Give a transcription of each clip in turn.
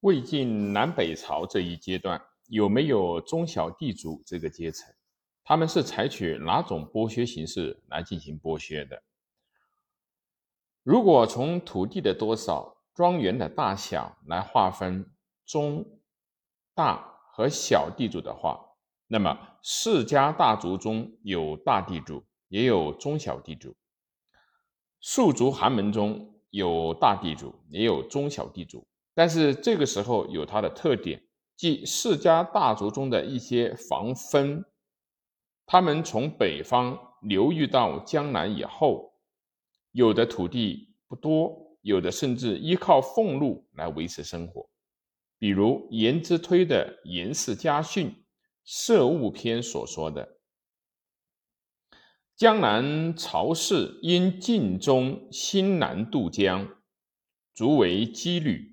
魏晋南北朝这一阶段，有没有中小地主这个阶层？他们是采取哪种剥削形式来进行剥削的？如果从土地的多少、庄园的大小来划分中、大和小地主的话，那么世家大族中有大地主，也有中小地主；庶族寒门中有大地主，也有中小地主。但是这个时候有它的特点，即世家大族中的一些房分，他们从北方流域到江南以后，有的土地不多，有的甚至依靠俸禄来维持生活。比如颜之推的《颜氏家训·涉物篇》所说的：“江南曹氏因晋中新南渡江，卒为羁旅。”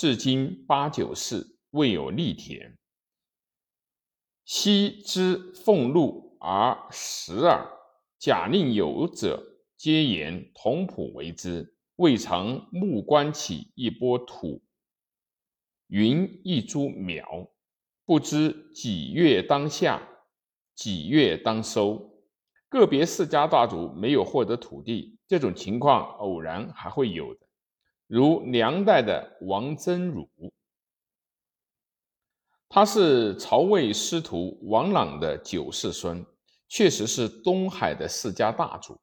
至今八九世未有利田，昔之俸禄而食耳。假令有者，皆言同仆为之。未尝目观起一波土，云一株苗，不知几月当下，几月当收。个别世家大族没有获得土地，这种情况偶然还会有的。如梁代的王曾儒，他是曹魏师徒王朗的九世孙，确实是东海的世家大族。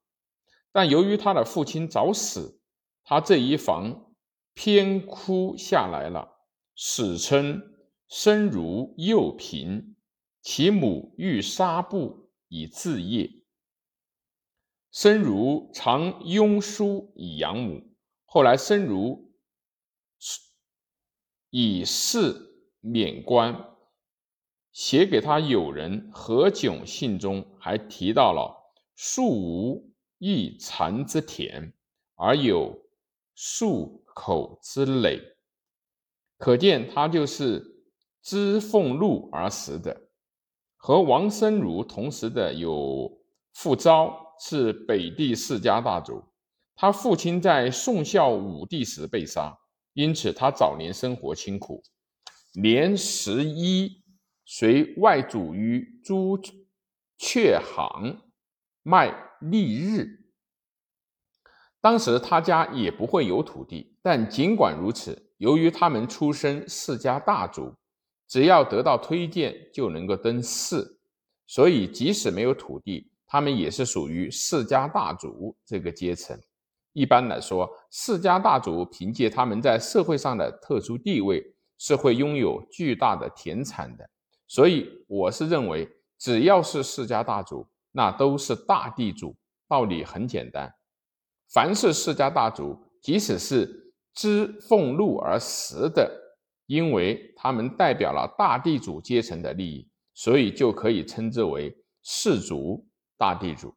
但由于他的父亲早死，他这一房偏枯下来了。史称生如幼贫，其母欲纱布以自业。生如常拥书以养母。后来，申如以示免官，写给他友人何炅信中还提到了“树无一蚕之田，而有数口之垒”，可见他就是知俸禄而食的。和王申如同时的有傅昭，是北地世家大族。他父亲在宋孝武帝时被杀，因此他早年生活清苦，年十一随外祖于朱雀行卖历日。当时他家也不会有土地，但尽管如此，由于他们出身世家大族，只要得到推荐就能够登仕，所以即使没有土地，他们也是属于世家大族这个阶层。一般来说，世家大族凭借他们在社会上的特殊地位，是会拥有巨大的田产的。所以，我是认为，只要是世家大族，那都是大地主。道理很简单，凡是世家大族，即使是知俸禄而食的，因为他们代表了大地主阶层的利益，所以就可以称之为世族大地主。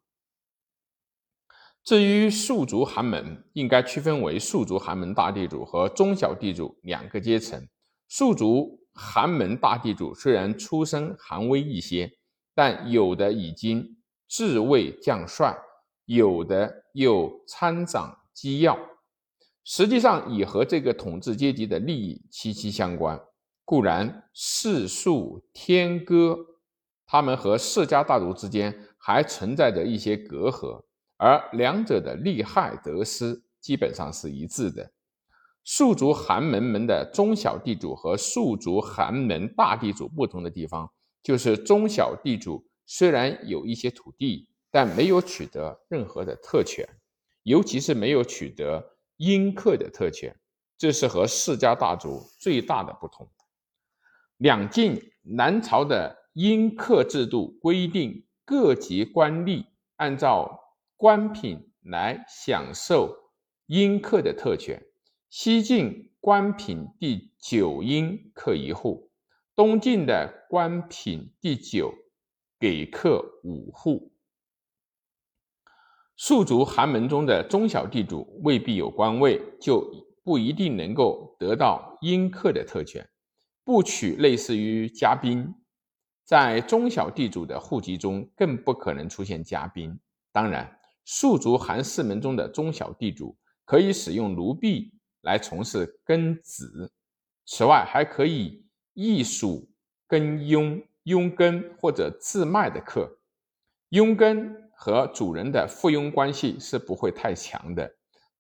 至于庶族寒门，应该区分为庶族寒门大地主和中小地主两个阶层。庶族寒门大地主虽然出身寒微一些，但有的已经自位将帅，有的又参掌机要，实际上已和这个统治阶级的利益息息相关。固然世庶天歌，他们和世家大族之间还存在着一些隔阂。而两者的利害得失基本上是一致的。庶族寒门门的中小地主和庶族寒门大地主不同的地方，就是中小地主虽然有一些土地，但没有取得任何的特权，尤其是没有取得阴克的特权，这是和世家大族最大的不同。两晋南朝的阴克制度规定，各级官吏按照官品来享受阴克的特权。西晋官品第九阴克一户，东晋的官品第九给克五户。庶族寒门中的中小地主未必有官位，就不一定能够得到阴克的特权。不取类似于家宾，在中小地主的户籍中更不可能出现家宾。当然。庶族寒士门中的中小地主可以使用奴婢来从事耕子，此外，还可以役属耕佣、佣耕或者自卖的客。佣耕和主人的附庸关系是不会太强的，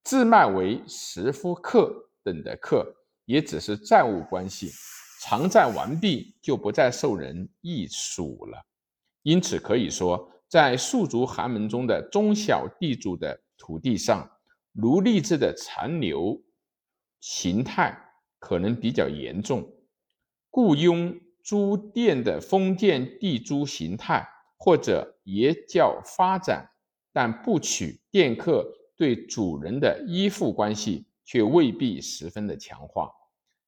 自卖为食夫客等的客，也只是债务关系，偿债完毕就不再受人役属了。因此可以说，在庶族寒门中的中小地主的土地上，奴隶制的残留形态。可能比较严重，雇佣租佃的封建地租形态，或者也叫发展，但不取佃客对主人的依附关系，却未必十分的强化。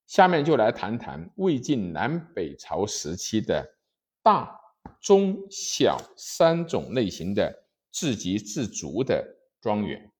下面就来谈谈魏晋南北朝时期的大、中、小三种类型的自给自足的庄园。